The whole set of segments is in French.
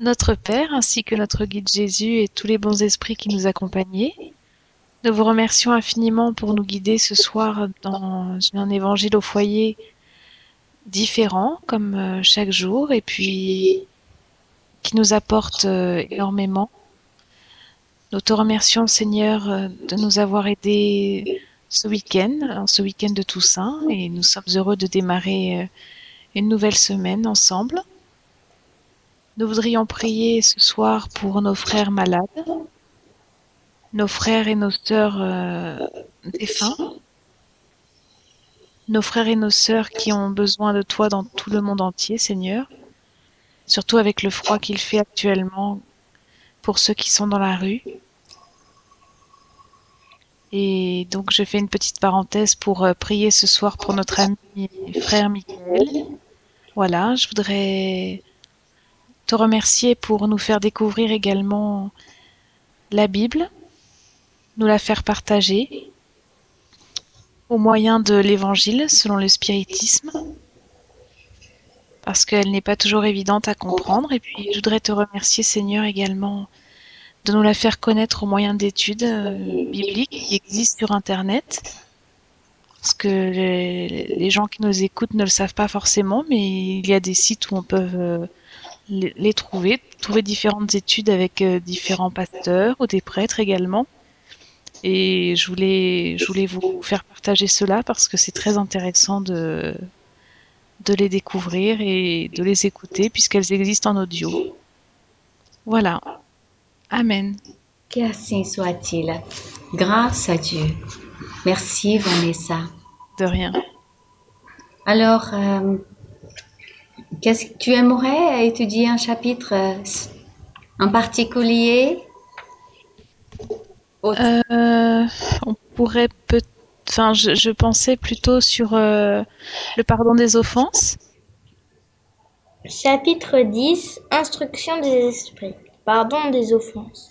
notre Père, ainsi que notre guide Jésus et tous les bons esprits qui nous accompagnaient. Nous vous remercions infiniment pour nous guider ce soir dans un évangile au foyer différent, comme euh, chaque jour, et puis qui nous apporte euh, énormément. Nous te remercions, Seigneur, euh, de nous avoir aidés ce week-end, ce week-end de Toussaint, et nous sommes heureux de démarrer une nouvelle semaine ensemble. Nous voudrions prier ce soir pour nos frères malades, nos frères et nos sœurs euh, défunts, nos frères et nos sœurs qui ont besoin de toi dans tout le monde entier, Seigneur, surtout avec le froid qu'il fait actuellement pour ceux qui sont dans la rue. Et donc je fais une petite parenthèse pour euh, prier ce soir pour notre ami frère Michael. Voilà, je voudrais te remercier pour nous faire découvrir également la Bible, nous la faire partager au moyen de l'évangile selon le spiritisme, parce qu'elle n'est pas toujours évidente à comprendre. Et puis je voudrais te remercier Seigneur également de nous la faire connaître au moyen d'études euh, bibliques qui existent sur Internet. Parce que les, gens qui nous écoutent ne le savent pas forcément, mais il y a des sites où on peut euh, les, trouver, trouver différentes études avec euh, différents pasteurs ou des prêtres également. Et je voulais, je voulais vous faire partager cela parce que c'est très intéressant de, de les découvrir et de les écouter puisqu'elles existent en audio. Voilà. Amen. Qu'ainsi soit-il. Grâce à Dieu. Merci Vanessa. De rien. Alors, euh, qu'est-ce que tu aimerais étudier un chapitre euh, en particulier? Euh, On pourrait peut Enfin, je, je, pensais plutôt sur euh, le pardon des offenses. Chapitre 10 Instruction des esprits. Pardon des offenses.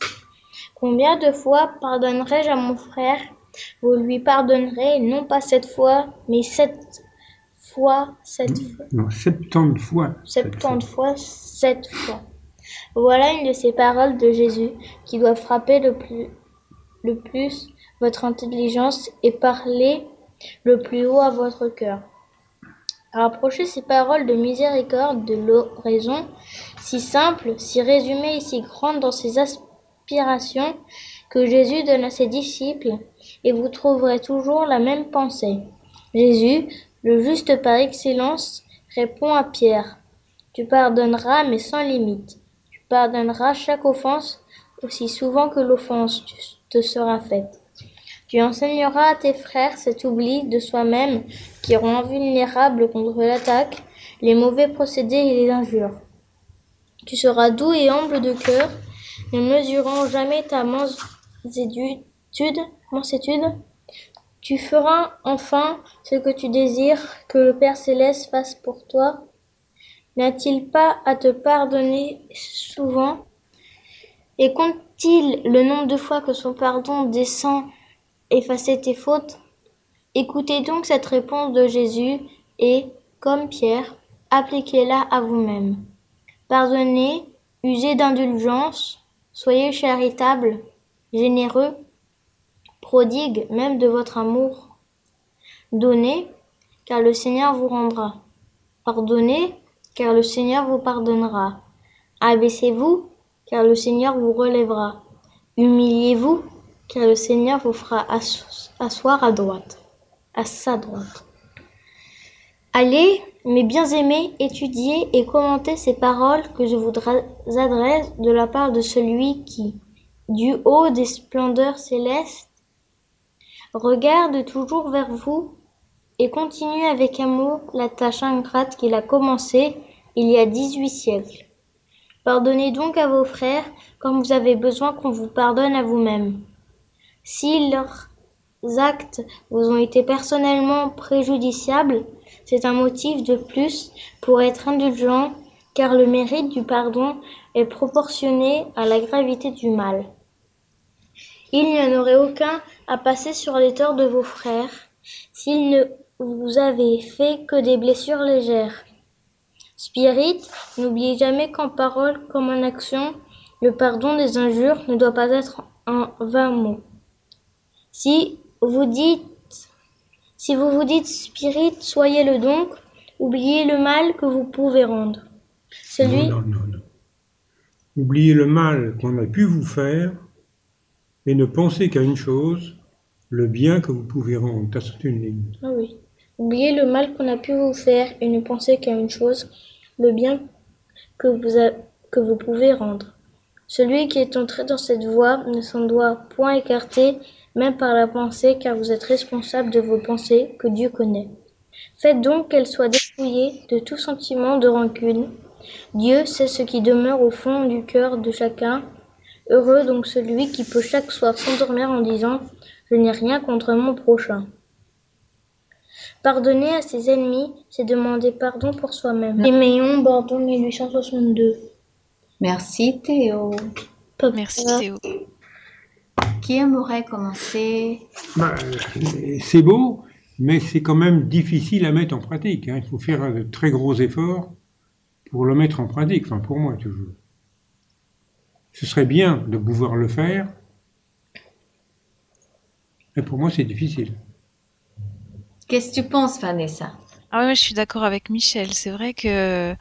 Combien de fois pardonnerai-je à mon frère? Vous lui pardonnerez, non pas cette fois, mais sept fois, sept fois. Non, septante fois. Septante fois, sept fois. Voilà une de ces paroles de Jésus qui doit frapper le plus, le plus votre intelligence et parler le plus haut à votre cœur. Rapprochez ces paroles de miséricorde de l'oraison, si simple, si résumée et si grande dans ses aspirations que Jésus donne à ses disciples, et vous trouverez toujours la même pensée. Jésus, le juste par excellence, répond à Pierre. Tu pardonneras, mais sans limite. Tu pardonneras chaque offense aussi souvent que l'offense te sera faite. Tu enseigneras à tes frères cet oubli de soi-même qui rend invulnérable contre l'attaque, les mauvais procédés et les injures. Tu seras doux et humble de cœur, ne mesurant jamais ta mansuétude. Tu feras enfin ce que tu désires que le Père céleste fasse pour toi. N'a-t-il pas à te pardonner souvent? Et compte-t-il le nombre de fois que son pardon descend effacer tes fautes? Écoutez donc cette réponse de Jésus et, comme Pierre, appliquez-la à vous-même. Pardonnez, usez d'indulgence, soyez charitable, généreux, prodigue même de votre amour. Donnez, car le Seigneur vous rendra. Pardonnez, car le Seigneur vous pardonnera. Abaissez-vous, car le Seigneur vous relèvera. Humiliez-vous, car le Seigneur vous fera asseoir à droite, à sa droite. Allez, mes bien-aimés, étudiez et commentez ces paroles que je vous adresse de la part de celui qui, du haut des splendeurs célestes, regarde toujours vers vous et continue avec amour la tâche ingrate qu'il a commencée il y a dix-huit siècles. Pardonnez donc à vos frères comme vous avez besoin qu'on vous pardonne à vous-même. Si leurs actes vous ont été personnellement préjudiciables, c'est un motif de plus pour être indulgent, car le mérite du pardon est proportionné à la gravité du mal. Il n'y en aurait aucun à passer sur les torts de vos frères, s'ils ne vous avaient fait que des blessures légères. Spirit, n'oubliez jamais qu'en parole comme en action, le pardon des injures ne doit pas être un vain mot. Si vous dites, si vous dites Spirit, soyez-le donc, oubliez le mal que vous pouvez rendre. Celui, non, non, non. Oubliez le mal qu'on a pu vous faire et ne pensez qu'à une chose, le bien que vous pouvez rendre. T'as sauté une ligne. Ah oui. Oubliez le mal qu'on a pu vous faire et ne pensez qu'à une chose, le bien que vous, que vous pouvez rendre. Celui qui est entré dans cette voie ne s'en doit point écarter, même par la pensée, car vous êtes responsable de vos pensées que Dieu connaît. Faites donc qu'elles soient dépouillées de tout sentiment de rancune. Dieu sait ce qui demeure au fond du cœur de chacun. Heureux donc celui qui peut chaque soir s'endormir en disant Je n'ai rien contre mon prochain. Pardonner à ses ennemis, c'est demander pardon pour soi-même. Éméon, Bordeaux, 1862. Merci Théo. Papa. Merci Théo. Qui aimerait commencer? Bah, c'est beau, mais c'est quand même difficile à mettre en pratique. hein. Il faut faire de très gros efforts pour le mettre en pratique. Enfin, pour moi, toujours. Ce serait bien de pouvoir le faire, mais pour moi, c'est difficile. Qu'est-ce que tu penses, Vanessa? Ah ouais, je suis d'accord avec Michel. C'est vrai que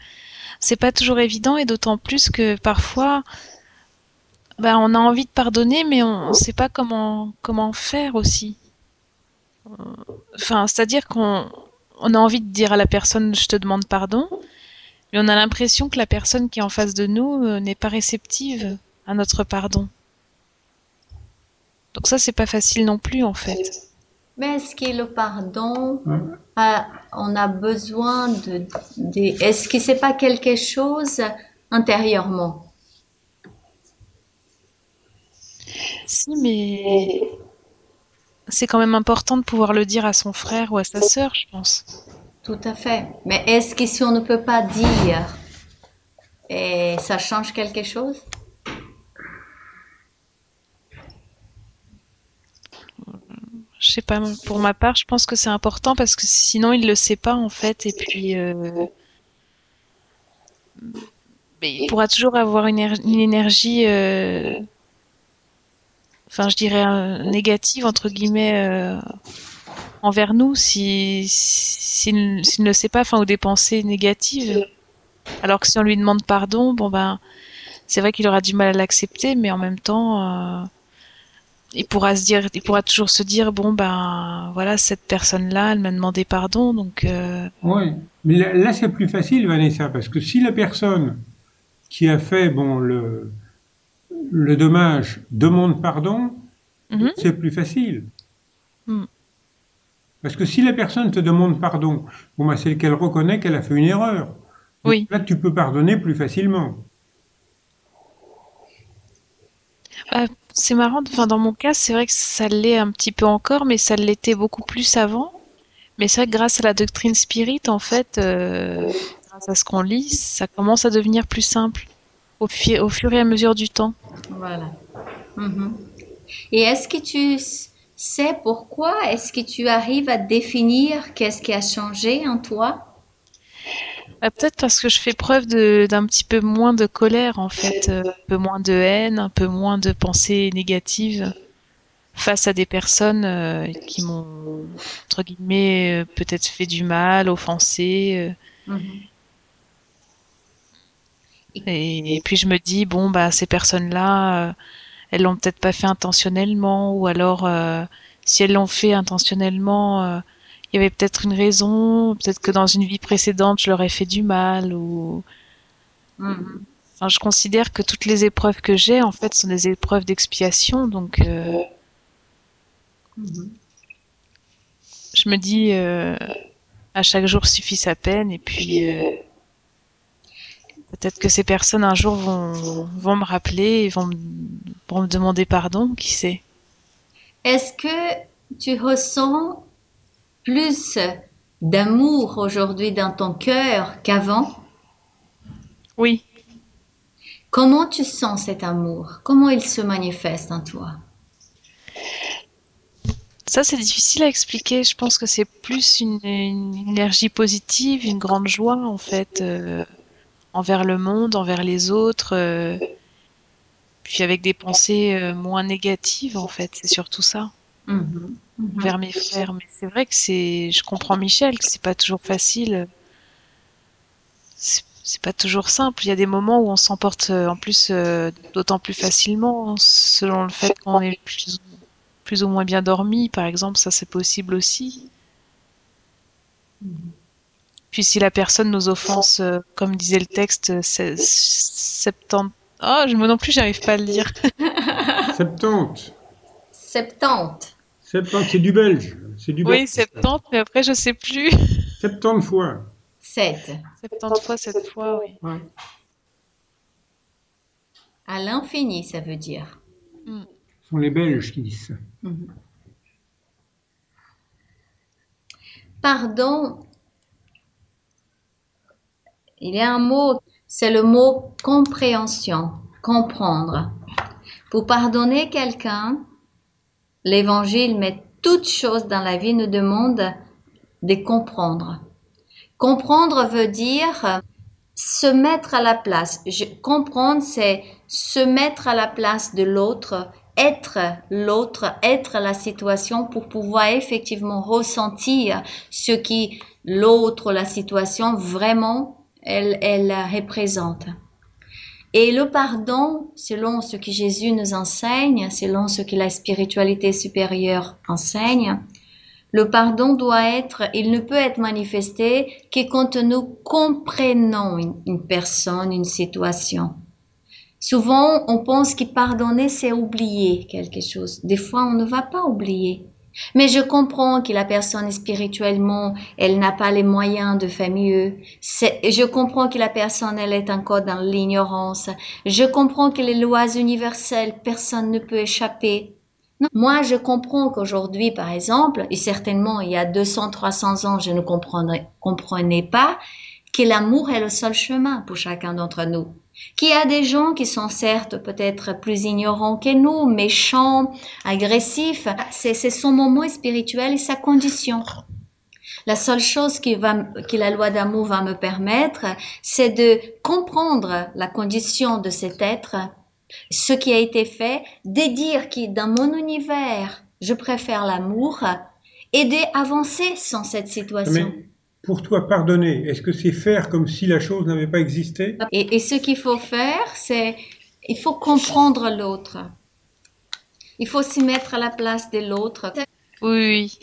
c'est pas toujours évident et d'autant plus que parfois, bah, on a envie de pardonner, mais on, on sait pas comment comment faire aussi. Enfin, c'est-à-dire qu'on on a envie de dire à la personne je te demande pardon, mais on a l'impression que la personne qui est en face de nous euh, n'est pas réceptive à notre pardon. Donc ça, c'est pas facile non plus en fait. Mais est-ce que le pardon, Ouais. a- on a besoin de, de- est-ce que c'est pas quelque chose intérieurement? Si, mais c'est quand même important de pouvoir le dire à son frère ou à sa sœur, je pense. Tout à fait. Mais est-ce que si on ne peut pas dire, et ça change quelque chose? Je sais pas, pour ma part, je pense que c'est important parce que sinon il le sait pas en fait, et puis euh, il pourra toujours avoir une, éner- une énergie, euh, enfin je dirais euh, négative entre guillemets euh, envers nous si s'il s'il ne le sait pas, enfin ou des pensées négatives. Alors que si on lui demande pardon, bon ben c'est vrai qu'il aura du mal à l'accepter, mais en même temps, euh, il pourra se dire, il pourra toujours se dire bon ben voilà cette personne-là, elle m'a demandé pardon, donc euh, Oui, mais là, là, c'est plus facile, Vanessa, parce que si la personne qui a fait bon le, le dommage demande pardon, mhm, c'est plus facile. mm, Parce que si la personne te demande pardon, bon, bah, c'est qu'elle reconnaît qu'elle a fait une erreur. Donc oui. là, tu peux pardonner plus facilement. Ah, c'est marrant, enfin dans mon cas, c'est vrai que ça l'est un petit peu encore, mais ça l'était beaucoup plus avant. Mais c'est vrai que grâce à la doctrine spirit, en fait, euh, grâce à ce qu'on lit, ça commence à devenir plus simple au, au fur et à mesure du temps. Voilà. Mhm. Et est-ce que tu sais pourquoi? Est-ce que tu arrives à définir qu'est-ce qui a changé en toi? Euh, peut-être parce que je fais preuve de, d'un petit peu moins de colère, en fait, euh, un peu moins de haine, un peu moins de pensées négatives face à des personnes euh, qui m'ont, entre guillemets, euh, peut-être fait du mal, offensé. euh, Mhm. Et, et puis je me dis, bon, bah, ces personnes-là, euh, elles l'ont peut-être pas fait intentionnellement, ou alors, euh, si elles l'ont fait intentionnellement, euh, il y avait peut-être une raison, peut-être que dans une vie précédente, je leur ai fait du mal, ou, Mhm. enfin, je considère que toutes les épreuves que j'ai, en fait, sont des épreuves d'expiation, donc, euh, Mhm. je me dis, euh, à chaque jour suffit sa peine, et puis, euh, peut-être que ces personnes un jour vont, vont me rappeler et vont me, vont me demander pardon, qui sait. Est-ce que tu ressens plus d'amour aujourd'hui dans ton cœur qu'avant? Oui. Comment tu sens cet amour? Comment il se manifeste en toi? Ça, c'est difficile à expliquer. Je pense que c'est plus une, une énergie positive, une grande joie, en fait, euh, envers le monde, envers les autres, euh, puis avec des pensées euh, moins négatives, en fait. C'est surtout ça, Envers mes frères. Mais c'est vrai que c'est, je comprends Michel, que c'est pas toujours facile. C'est c'est pas toujours simple. Il y a des moments où on s'emporte euh, en plus euh, d'autant plus facilement, hein, selon le fait qu'on est plus, plus ou moins bien dormi, par exemple. Ça, c'est possible aussi. Puis si la personne nous offense, euh, comme disait le texte, c'est 70... Oh, je, moi non plus, j'arrive pas à le lire. 70. 70. 70, c'est du belge. C'est du Oui, belge. 70, mais après, je sais plus. 70 fois. 7. 70 fois, cette fois, oui. Ouais. À l'infini, ça veut dire. Mm. Ce sont les Belges qui disent ça. Mhm. Pardon, il y a un mot, c'est le mot compréhension, comprendre. Pour pardonner quelqu'un, l'évangile met toute chose dans la vie nous demande de comprendre. Comprendre veut dire se mettre à la place. Comprendre, c'est se mettre à la place de l'autre, être l'autre, être la situation pour pouvoir effectivement ressentir ce qui l'autre, la situation vraiment, elle représente. Et le pardon, selon ce que Jésus nous enseigne, selon ce que la spiritualité supérieure enseigne, le pardon doit être, il ne peut être manifesté que quand nous comprenons une, une personne, une situation. Souvent, on pense que pardonner, c'est oublier quelque chose. Des fois, on ne va pas oublier. Mais je comprends que la personne spirituellement, elle n'a pas les moyens de faire mieux. Je comprends que la personne, elle est encore dans l'ignorance. Je comprends que les lois universelles, personne ne peut échapper. Moi, je comprends qu'aujourd'hui, par exemple, et certainement il y a 200, 300 ans, je ne comprenais pas que l'amour est le seul chemin pour chacun d'entre nous. Qu'il y a des gens qui sont certes peut-être plus ignorants que nous, méchants, agressifs, c'est son moment spirituel et sa condition. La seule chose qui va, que la loi d'amour va me permettre, c'est de comprendre la condition de cet être, ce qui a été fait, de dire que dans mon univers, je préfère l'amour et d'avancer sans cette situation. Pour toi, pardonner, est-ce que c'est faire comme si la chose n'avait pas existé? Et, et ce qu'il faut faire, c'est il faut comprendre l'autre. Il faut s'y mettre à la place de l'autre. Oui,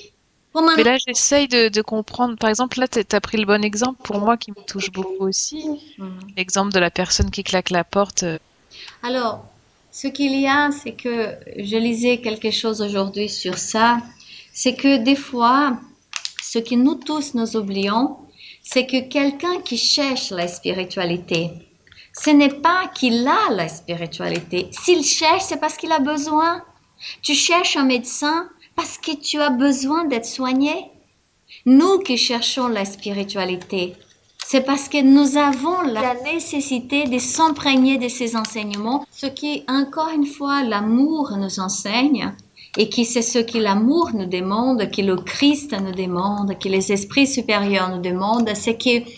Mais là, j'essaye de, de comprendre. Par exemple, là, t'as pris le bon exemple pour moi qui me touche beaucoup aussi. Mhm. L'exemple de la personne qui claque la porte. Alors, ce qu'il y a, c'est que je lisais quelque chose aujourd'hui sur ça, c'est que des fois, ce que nous tous nous oublions, c'est que quelqu'un qui cherche la spiritualité, ce n'est pas qu'il a la spiritualité. S'il cherche, c'est parce qu'il a besoin. Tu cherches un médecin parce que tu as besoin d'être soigné. Nous qui cherchons la spiritualité, c'est parce que nous avons la nécessité de s'imprégner de ces enseignements, ce qui, encore une fois, l'amour nous enseigne et qui c'est ce que l'amour nous demande, que le Christ nous demande, que les esprits supérieurs nous demandent, c'est que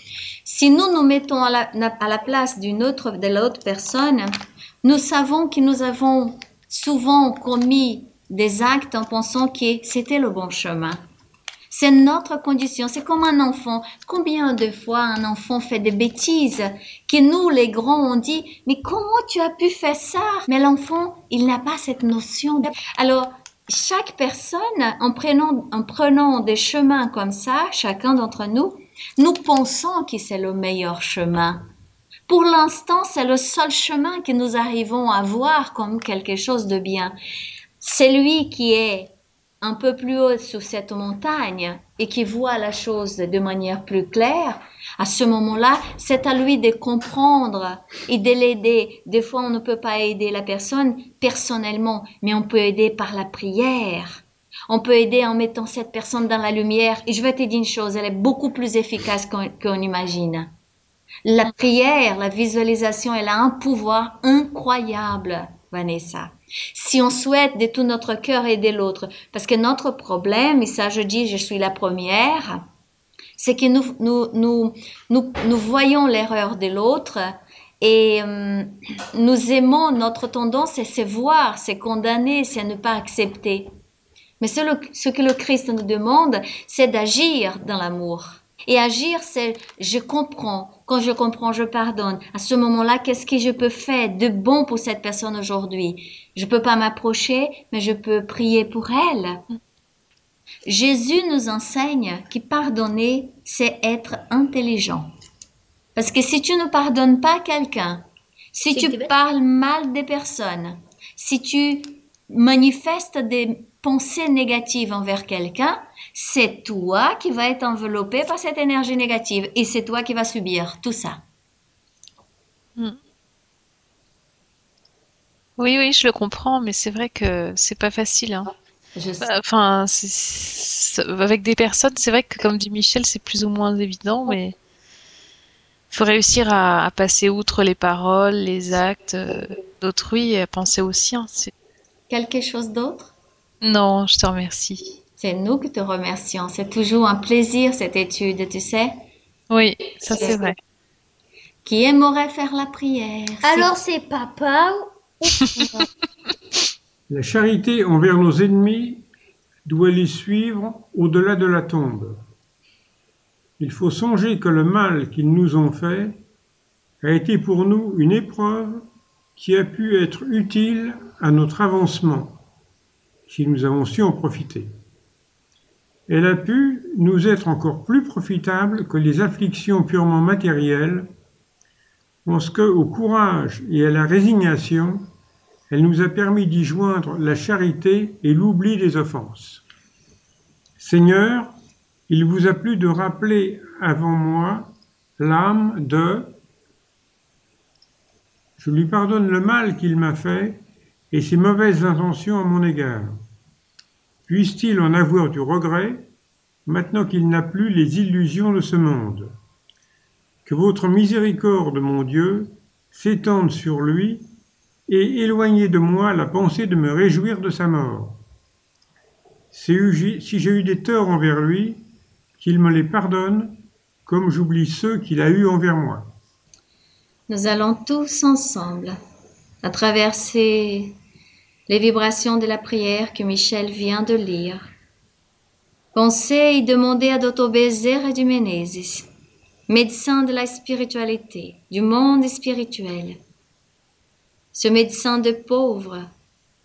si nous nous mettons à la, place d'une autre, de l'autre personne, nous savons que nous avons souvent commis des actes en pensant que c'était le bon chemin. C'est notre condition. C'est comme un enfant. Combien de fois un enfant fait des bêtises que nous, les grands, on dit, mais comment tu as pu faire ça? Mais l'enfant, il n'a pas cette notion. Alors, chaque personne, en prenant, en prenant des chemins comme ça, chacun d'entre nous, nous pensons que c'est le meilleur chemin. Pour l'instant, c'est le seul chemin que nous arrivons à voir comme quelque chose de bien. Celui qui est un peu plus haut sur cette montagne et qui voit la chose de manière plus claire, à ce moment-là, c'est à lui de comprendre et de l'aider. Des fois, on ne peut pas aider la personne personnellement, mais on peut aider par la prière. On peut aider en mettant cette personne dans la lumière. Et je vais te dire une chose, elle est beaucoup plus efficace qu'on imagine. La prière, la visualisation, elle a un pouvoir incroyable Vanessa. Si on souhaite de tout notre cœur aider l'autre, parce que notre problème, et ça je dis, je suis la première, c'est que nous, nous, nous, nous, nous voyons l'erreur de l'autre et euh, nous aimons, notre tendance, c'est se voir, c'est condamner, c'est ne pas accepter. Mais ce, ce que le Christ nous demande, c'est d'agir dans l'amour. Et agir, c'est je comprends. Quand je comprends, je pardonne. À ce moment-là, qu'est-ce que je peux faire de bon pour cette personne aujourd'hui? Je peux pas m'approcher, mais je peux prier pour elle. Jésus nous enseigne que pardonner, c'est être intelligent. Parce que si tu ne pardonnes pas quelqu'un, si tu parles mal des personnes, si tu manifestes des pensées négatives envers quelqu'un, c'est toi qui vas être enveloppé par cette énergie négative et c'est toi qui vas subir tout ça. Oui, oui, je le comprends, mais c'est vrai que c'est pas facile, hein. Je sais. Bah, Enfin, c'est- c'est- avec des personnes, c'est vrai que comme dit Michel, c'est plus ou moins évident, mais faut réussir à, à passer outre les paroles, les actes euh, d'autrui et à penser au sien. C'est... Quelque chose d'autre? Non, je te remercie. C'est nous qui te remercions. C'est toujours un plaisir cette étude, tu sais. Oui, ça c'est vrai. Qui aimerait faire la prière? Alors c'est papa La charité envers nos ennemis doit les suivre au-delà de la tombe. Il faut songer que le mal qu'ils nous ont fait a été pour nous une épreuve qui a pu être utile à notre avancement, si nous avons su en profiter. Elle a pu nous être encore plus profitable que les afflictions purement matérielles, parce que, au courage et à la résignation, elle nous a permis d'y joindre la charité et l'oubli des offenses. Seigneur, il vous a plu de rappeler avant moi l'âme de Je lui pardonne le mal qu'il m'a fait et ses mauvaises intentions à mon égard. Puisse-t-il en avoir du regret maintenant qu'il n'a plus les illusions de ce monde? Que votre miséricorde, mon Dieu, s'étende sur lui et éloignez de moi la pensée de me réjouir de sa mort. Si j'ai eu des torts envers lui, qu'il me les pardonne, comme j'oublie ceux qu'il a eus envers moi. Nous allons tous ensemble, à traverser les vibrations de la prière que Michel vient de lire, penser et demander à Dr. Et du Menezes, médecin de la spiritualité, du monde spirituel, ce médecin de pauvres,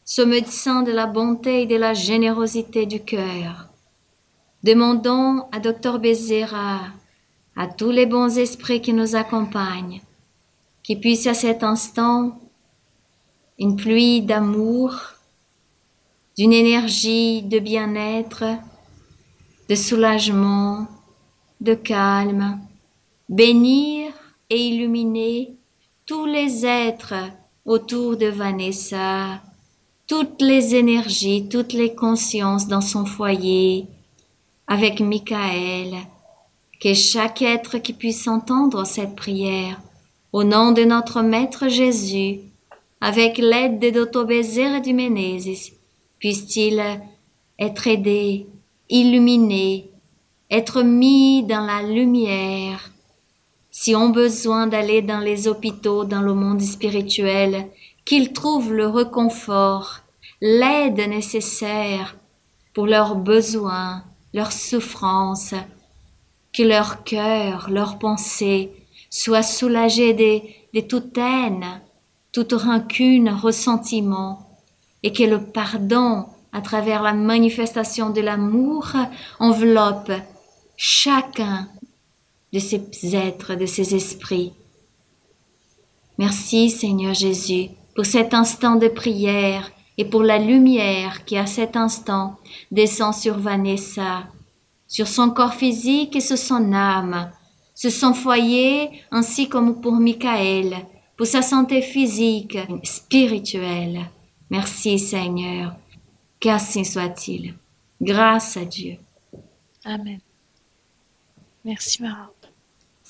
ce médecin de la bonté et de la générosité du cœur. Demandons à Dr. Bézéra, à tous les bons esprits qui nous accompagnent, qui puisse à cet instant une pluie d'amour, d'une énergie de bien-être, de soulagement, de calme, bénir et illuminer tous les êtres autour de Vanessa, toutes les énergies, toutes les consciences dans son foyer, avec Michael, que chaque être qui puisse entendre cette prière, au nom de notre Maître Jésus, avec l'aide de Dr. Bézère et du Menezes, puisse-t-il être aidé, illuminé, être mis dans la lumière. Si ont besoin d'aller dans les hôpitaux, dans le monde spirituel, qu'ils trouvent le réconfort, l'aide nécessaire pour leurs besoins, leurs souffrances, que leur cœur, leurs pensées soient soulagés de, de toute haine, toute rancune, ressentiment, et que le pardon, à travers la manifestation de l'amour, enveloppe chacun de ces êtres, de ces esprits. Merci Seigneur Jésus pour cet instant de prière et pour la lumière qui à cet instant descend sur Vanessa, sur son corps physique et sur son âme, sur son foyer ainsi comme pour Michael, pour sa santé physique, spirituelle. Merci Seigneur, qu'ainsi soit-il. Grâce à Dieu. Amen. Merci Mara.